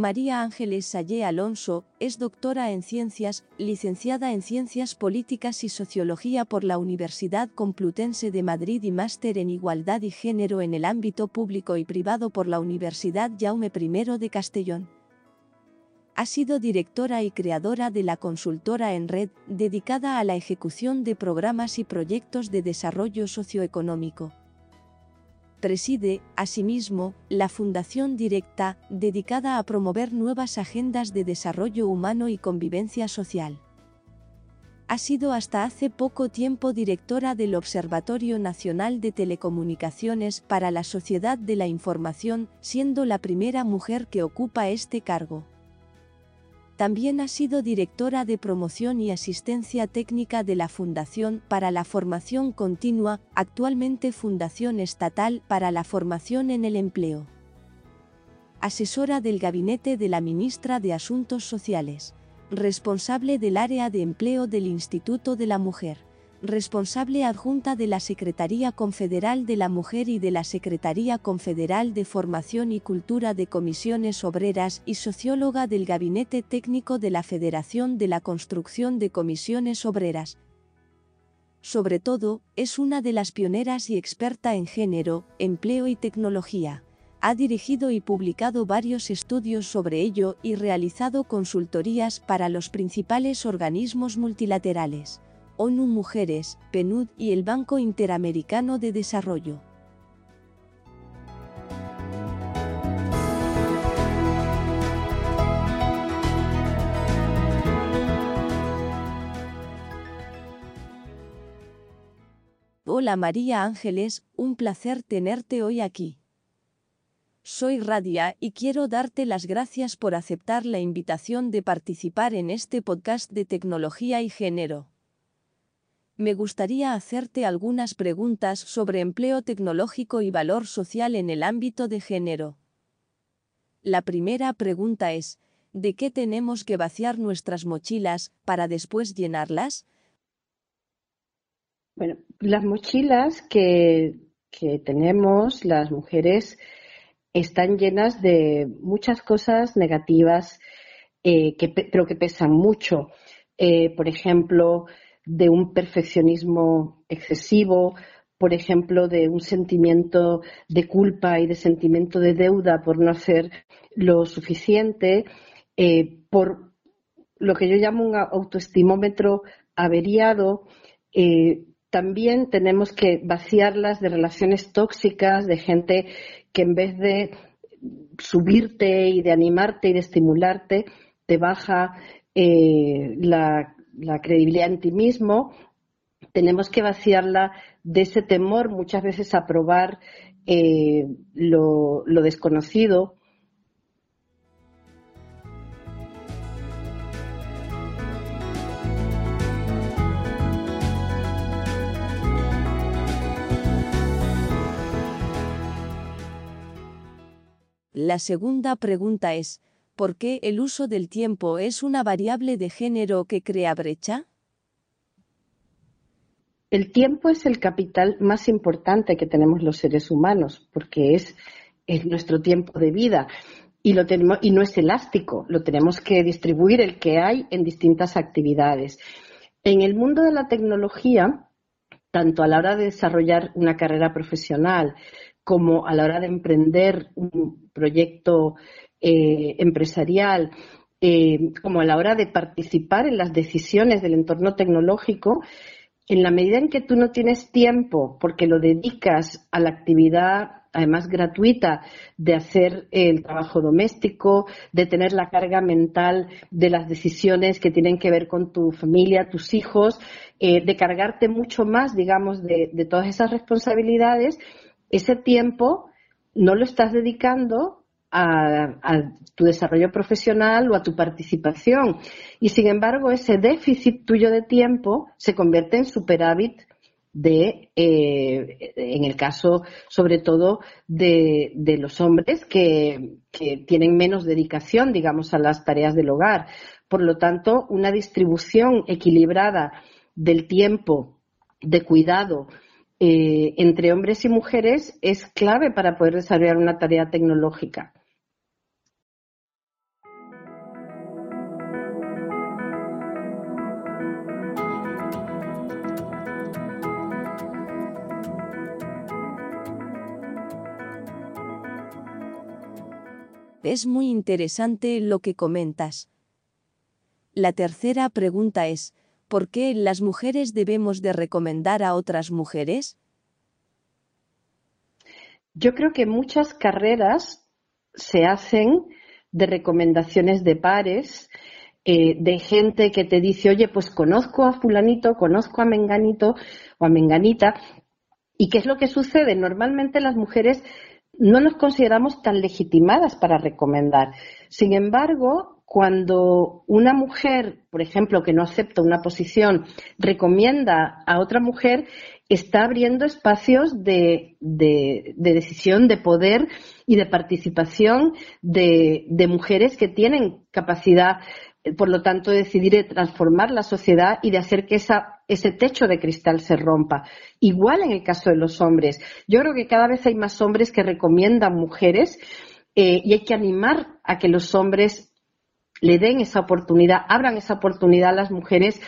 María Ángeles Sayé Alonso es doctora en ciencias, licenciada en ciencias políticas y sociología por la Universidad Complutense de Madrid y máster en igualdad y género en el ámbito público y privado por la Universidad Jaume I de Castellón. Ha sido directora y creadora de la consultora en red, dedicada a la ejecución de programas y proyectos de desarrollo socioeconómico preside, asimismo, la Fundación Directa, dedicada a promover nuevas agendas de desarrollo humano y convivencia social. Ha sido hasta hace poco tiempo directora del Observatorio Nacional de Telecomunicaciones para la Sociedad de la Información, siendo la primera mujer que ocupa este cargo. También ha sido directora de promoción y asistencia técnica de la Fundación para la Formación Continua, actualmente Fundación Estatal para la Formación en el Empleo. Asesora del gabinete de la Ministra de Asuntos Sociales. Responsable del área de empleo del Instituto de la Mujer responsable adjunta de la Secretaría Confederal de la Mujer y de la Secretaría Confederal de Formación y Cultura de Comisiones Obreras y socióloga del Gabinete Técnico de la Federación de la Construcción de Comisiones Obreras. Sobre todo, es una de las pioneras y experta en género, empleo y tecnología. Ha dirigido y publicado varios estudios sobre ello y realizado consultorías para los principales organismos multilaterales. ONU Mujeres, PNUD y el Banco Interamericano de Desarrollo. Hola María Ángeles, un placer tenerte hoy aquí. Soy Radia y quiero darte las gracias por aceptar la invitación de participar en este podcast de tecnología y género me gustaría hacerte algunas preguntas sobre empleo tecnológico y valor social en el ámbito de género. La primera pregunta es, ¿de qué tenemos que vaciar nuestras mochilas para después llenarlas? Bueno, las mochilas que, tenemos las mujeres están llenas de muchas cosas negativas, eh, que, pero que pesan mucho. Eh, por ejemplo, de un perfeccionismo excesivo, por ejemplo, de un sentimiento de culpa y de sentimiento de deuda por no hacer lo suficiente, eh, por lo que yo llamo un autoestimómetro averiado. Eh, también tenemos que vaciarlas de relaciones tóxicas, de gente que en vez de subirte y de animarte y de estimularte, te baja eh, la la credibilidad en ti mismo, tenemos que vaciarla de ese temor muchas veces a probar eh, lo, lo desconocido. La segunda pregunta es, ¿Por qué el uso del tiempo es una variable de género que crea brecha? El tiempo es el capital más importante que tenemos los seres humanos, porque es, nuestro tiempo de vida y, y no es elástico, lo tenemos que distribuir el que hay en distintas actividades. En el mundo de la tecnología, tanto a la hora de desarrollar una carrera profesional como a la hora de emprender un proyecto eh, empresarial, eh, como a la hora de participar en las decisiones del entorno tecnológico, en la medida en que tú no tienes tiempo porque lo dedicas a la actividad además gratuita de hacer el trabajo doméstico, de tener la carga mental de las decisiones que tienen que ver con tu familia, tus hijos, eh, de cargarte mucho más, digamos, de, de todas esas responsabilidades, ese tiempo no lo estás dedicando a, tu desarrollo profesional o a tu participación. Y sin embargo, ese déficit tuyo de tiempo se convierte en superávit de, eh, en el caso sobre todo de, los hombres que, que, tienen menos dedicación, digamos, a las tareas del hogar. Por lo tanto, una distribución equilibrada del tiempo de cuidado eh, entre hombres y mujeres es clave para poder desarrollar una tarea tecnológica. Es muy interesante lo que comentas. La tercera pregunta es, ¿por qué las mujeres debemos de recomendar a otras mujeres? Yo creo que muchas carreras se hacen de recomendaciones de pares, eh, de gente que te dice, oye, pues conozco a fulanito, conozco a menganito o a menganita. ¿Y qué es lo que sucede? Normalmente las mujeres no nos consideramos tan legitimadas para recomendar. Sin embargo, cuando una mujer, por ejemplo, que no acepta una posición, recomienda a otra mujer, está abriendo espacios de, decisión, de poder y de participación de, mujeres que tienen capacidad, por lo tanto, de decidir transformar la sociedad y de hacer que ese techo de cristal se rompa. Igual en el caso de los hombres. Yo creo que cada vez hay más hombres que recomiendan mujeres eh, y hay que animar a que los hombres le den esa oportunidad, abran esa oportunidad a las mujeres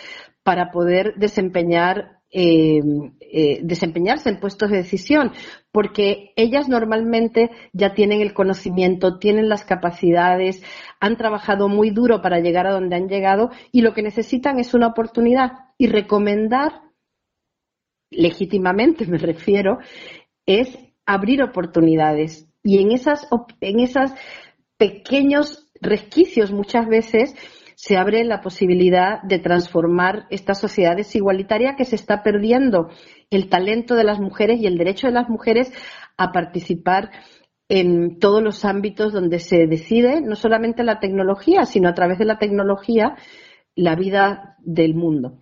para poder desempeñar eh, eh, desempeñarse en puestos de decisión, porque ellas normalmente ya tienen el conocimiento, tienen las capacidades, han trabajado muy duro para llegar a donde han llegado y lo que necesitan es una oportunidad. Y recomendar, legítimamente me refiero, es abrir oportunidades. Y en esas, en esos pequeños resquicios muchas veces se abre la posibilidad de transformar esta sociedad desigualitaria que se está perdiendo el talento de las mujeres y el derecho de las mujeres a participar en todos los ámbitos donde se decide no solamente la tecnología, sino a través de la tecnología la vida del mundo.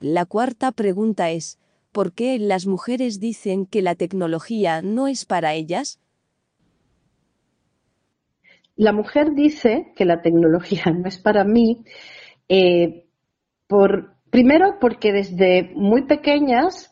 La cuarta pregunta es, ¿por qué las mujeres dicen que la tecnología no es para ellas? La mujer dice que la tecnología no es para mí, eh, por, primero porque desde muy pequeñas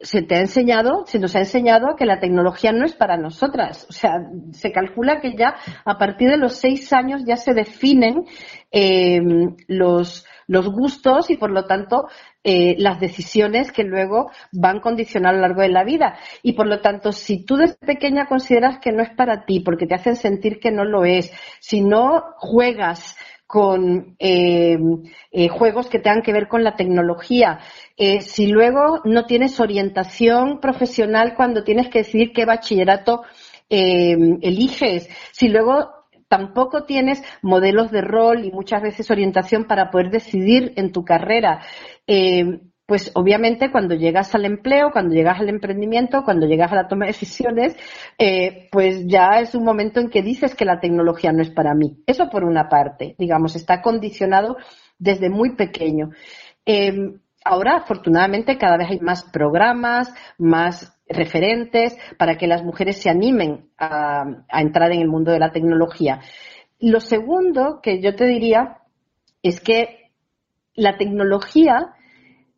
se te ha enseñado, se nos ha enseñado que la tecnología no es para nosotras. O sea, se calcula que ya a partir de los seis años ya se definen eh, los, los gustos y, por lo tanto, eh, las decisiones que luego van condicionar a lo largo de la vida. Y, por lo tanto, si tú desde pequeña consideras que no es para ti porque te hacen sentir que no lo es, si no juegas con eh, eh, juegos que tengan que ver con la tecnología. si luego no tienes orientación profesional cuando tienes que decidir qué bachillerato eliges, si luego tampoco tienes modelos de rol y muchas veces orientación para poder decidir en tu carrera. Eh, pues obviamente cuando llegas al empleo, cuando llegas al emprendimiento, cuando llegas a la toma de decisiones, eh, pues ya es un momento en que dices que la tecnología no es para mí. Eso por una parte, digamos, está condicionado desde muy pequeño. Eh, ahora, afortunadamente, cada vez hay más programas, más referentes para que las mujeres se animen a, entrar en el mundo de la tecnología. Lo segundo que yo te diría es que la tecnología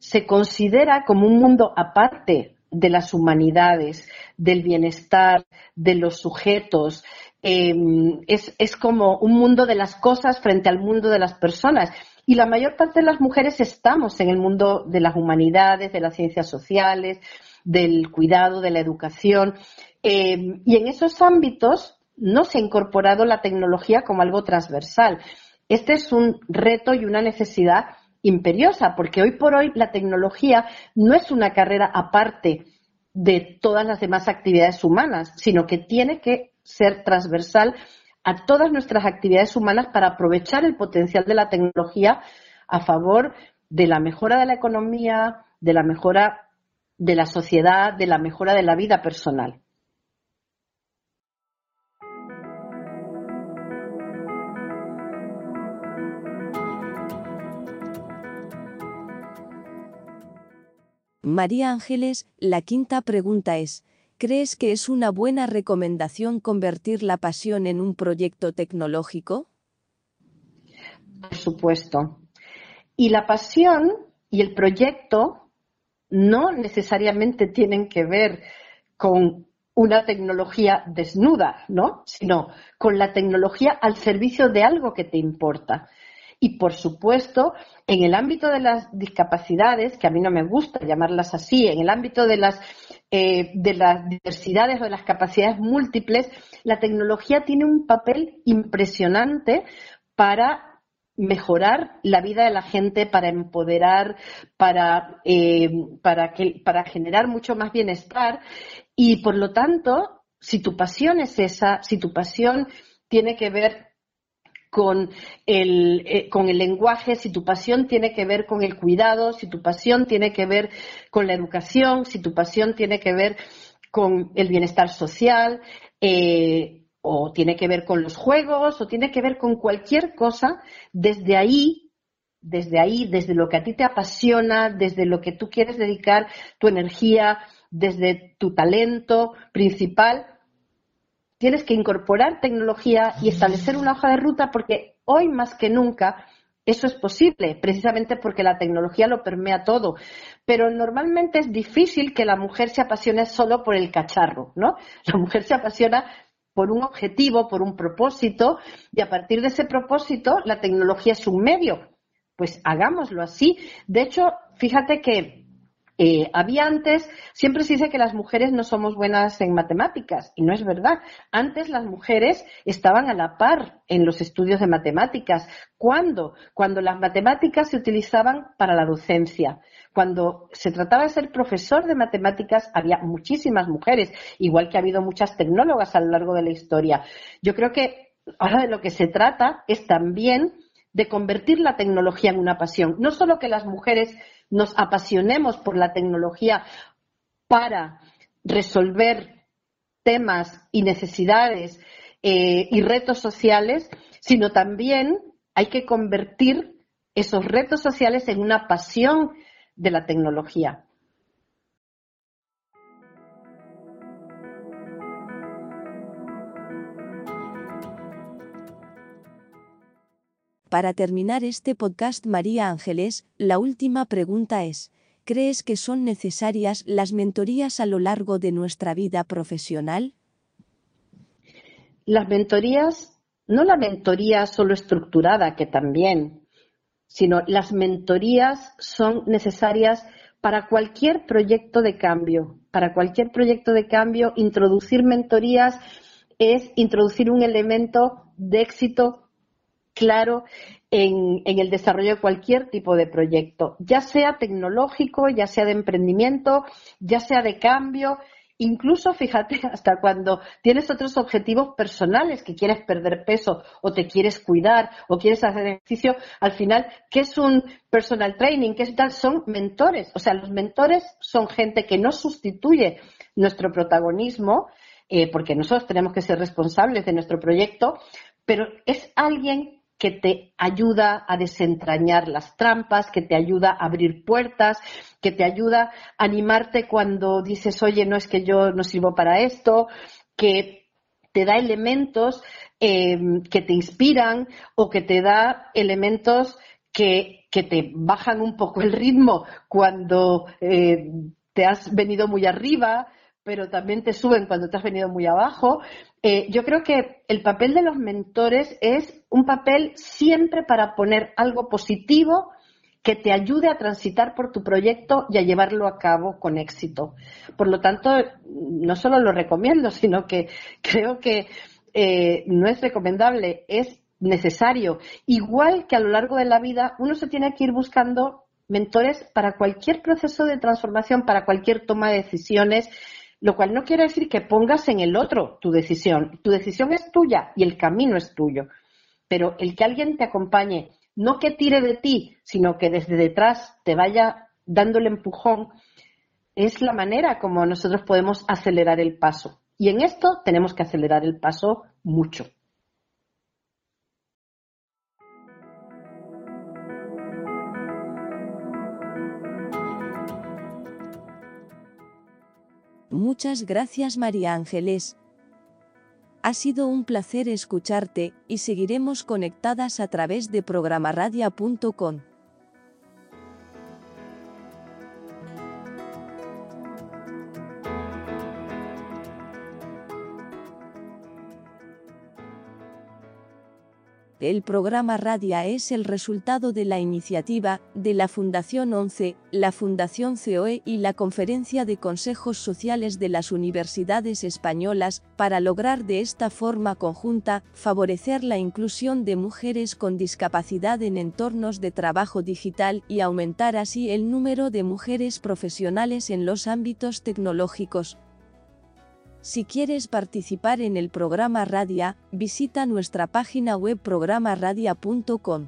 se considera como un mundo aparte de las humanidades, del bienestar, de los sujetos. Em, es, es, como un mundo de las cosas frente al mundo de las personas. Y la mayor parte de las mujeres estamos en el mundo de las humanidades, de las ciencias sociales, del cuidado, de la educación. Eh, y en esos ámbitos no se ha incorporado la tecnología como algo transversal. Este es un reto y una necesidad imperiosa, porque hoy por hoy la tecnología no es una carrera aparte de todas las demás actividades humanas, sino que tiene que ser transversal a todas nuestras actividades humanas para aprovechar el potencial de la tecnología a favor de la mejora de la economía, de la mejora de la sociedad, de la mejora de la vida personal. María Ángeles, la quinta pregunta es, ¿crees que es una buena recomendación convertir la pasión en un proyecto tecnológico? Por supuesto. Y la pasión y el proyecto no necesariamente tienen que ver con una tecnología desnuda, ¿no? Sino con la tecnología al servicio de algo que te importa. Y, por supuesto, en el ámbito de las discapacidades, que a mí no me gusta llamarlas así, en el ámbito de las, eh, de las diversidades o de las capacidades múltiples, la tecnología tiene un papel impresionante para mejorar la vida de la gente, para empoderar, para, eh, para, que, para generar mucho más bienestar. Y por lo tanto, si tu pasión es esa, si tu pasión tiene que ver con el, eh, con el lenguaje, si tu pasión tiene que ver con el cuidado, si tu pasión tiene que ver con la educación, si tu pasión tiene que ver con el bienestar social, eh, o tiene que ver con los juegos, o tiene que ver con cualquier cosa, desde ahí, desde ahí, desde lo que a ti te apasiona, desde lo que tú quieres dedicar tu energía, desde tu talento principal, tienes que incorporar tecnología y establecer una hoja de ruta porque hoy más que nunca eso es posible, precisamente porque la tecnología lo permea todo. Pero normalmente es difícil que la mujer se apasione solo por el cacharro, ¿no? La mujer se apasiona por un objetivo, por un propósito, y a partir de ese propósito la tecnología es un medio. Pues hagámoslo así. De hecho, fíjate que eh, había antes, siempre se dice que las mujeres no somos buenas en matemáticas, y no es verdad. Antes las mujeres estaban a la par en los estudios de matemáticas. ¿Cuándo? Cuando las matemáticas se utilizaban para la docencia. Cuando se trataba de ser profesor de matemáticas, había muchísimas mujeres, igual que ha habido muchas tecnólogas a lo largo de la historia. Yo creo que ahora de lo que se trata es también de convertir la tecnología en una pasión. No solo que las mujeres nos apasionemos por la tecnología para resolver temas y necesidades eh, y retos sociales, sino también hay que convertir esos retos sociales en una pasión de la tecnología. Para terminar este podcast, María Ángeles, la última pregunta es, ¿crees que son necesarias las mentorías a lo largo de nuestra vida profesional? Las mentorías, no la mentoría solo estructurada, que también, sino las mentorías son necesarias para cualquier proyecto de cambio. Para cualquier proyecto de cambio, introducir mentorías es introducir un elemento de éxito claro en, el desarrollo de cualquier tipo de proyecto, ya sea tecnológico, ya sea de emprendimiento, ya sea de cambio, incluso fíjate hasta cuando tienes otros objetivos personales que quieres perder peso o te quieres cuidar o quieres hacer ejercicio, al final, ¿qué es un personal training? ¿Qué es tal? Son mentores. O sea, los mentores son gente que no sustituye nuestro protagonismo, eh, porque nosotros tenemos que ser responsables de nuestro proyecto, pero es alguien que te ayuda a desentrañar las trampas, que te ayuda a abrir puertas, que te ayuda a animarte cuando dices, oye, no es que yo no sirvo para esto, que te da elementos eh, que te inspiran o que te da elementos que, te bajan un poco el ritmo cuando eh, te has venido muy arriba, pero también te suben cuando te has venido muy abajo. Eh, yo creo que el papel de los mentores es un papel siempre para poner algo positivo que te ayude a transitar por tu proyecto y a llevarlo a cabo con éxito. Por lo tanto, no solo lo recomiendo, sino que creo que eh, no es recomendable, es necesario. Igual que a lo largo de la vida, uno se tiene que ir buscando mentores para cualquier proceso de transformación, para cualquier toma de decisiones lo cual no quiere decir que pongas en el otro tu decisión. Tu decisión es tuya y el camino es tuyo. Pero el que alguien te acompañe, no que tire de ti, sino que desde detrás te vaya dando el empujón, es la manera como nosotros podemos acelerar el paso. Y en esto tenemos que acelerar el paso mucho. Muchas gracias María Ángeles. Ha sido un placer escucharte y seguiremos conectadas a través de programaradia.com. El programa Radia es el resultado de la iniciativa de la Fundación 11, la Fundación COE y la Conferencia de Consejos Sociales de las Universidades Españolas para lograr de esta forma conjunta favorecer la inclusión de mujeres con discapacidad en entornos de trabajo digital y aumentar así el número de mujeres profesionales en los ámbitos tecnológicos. Si quieres participar en el programa Radia, visita nuestra página web programaradia.com.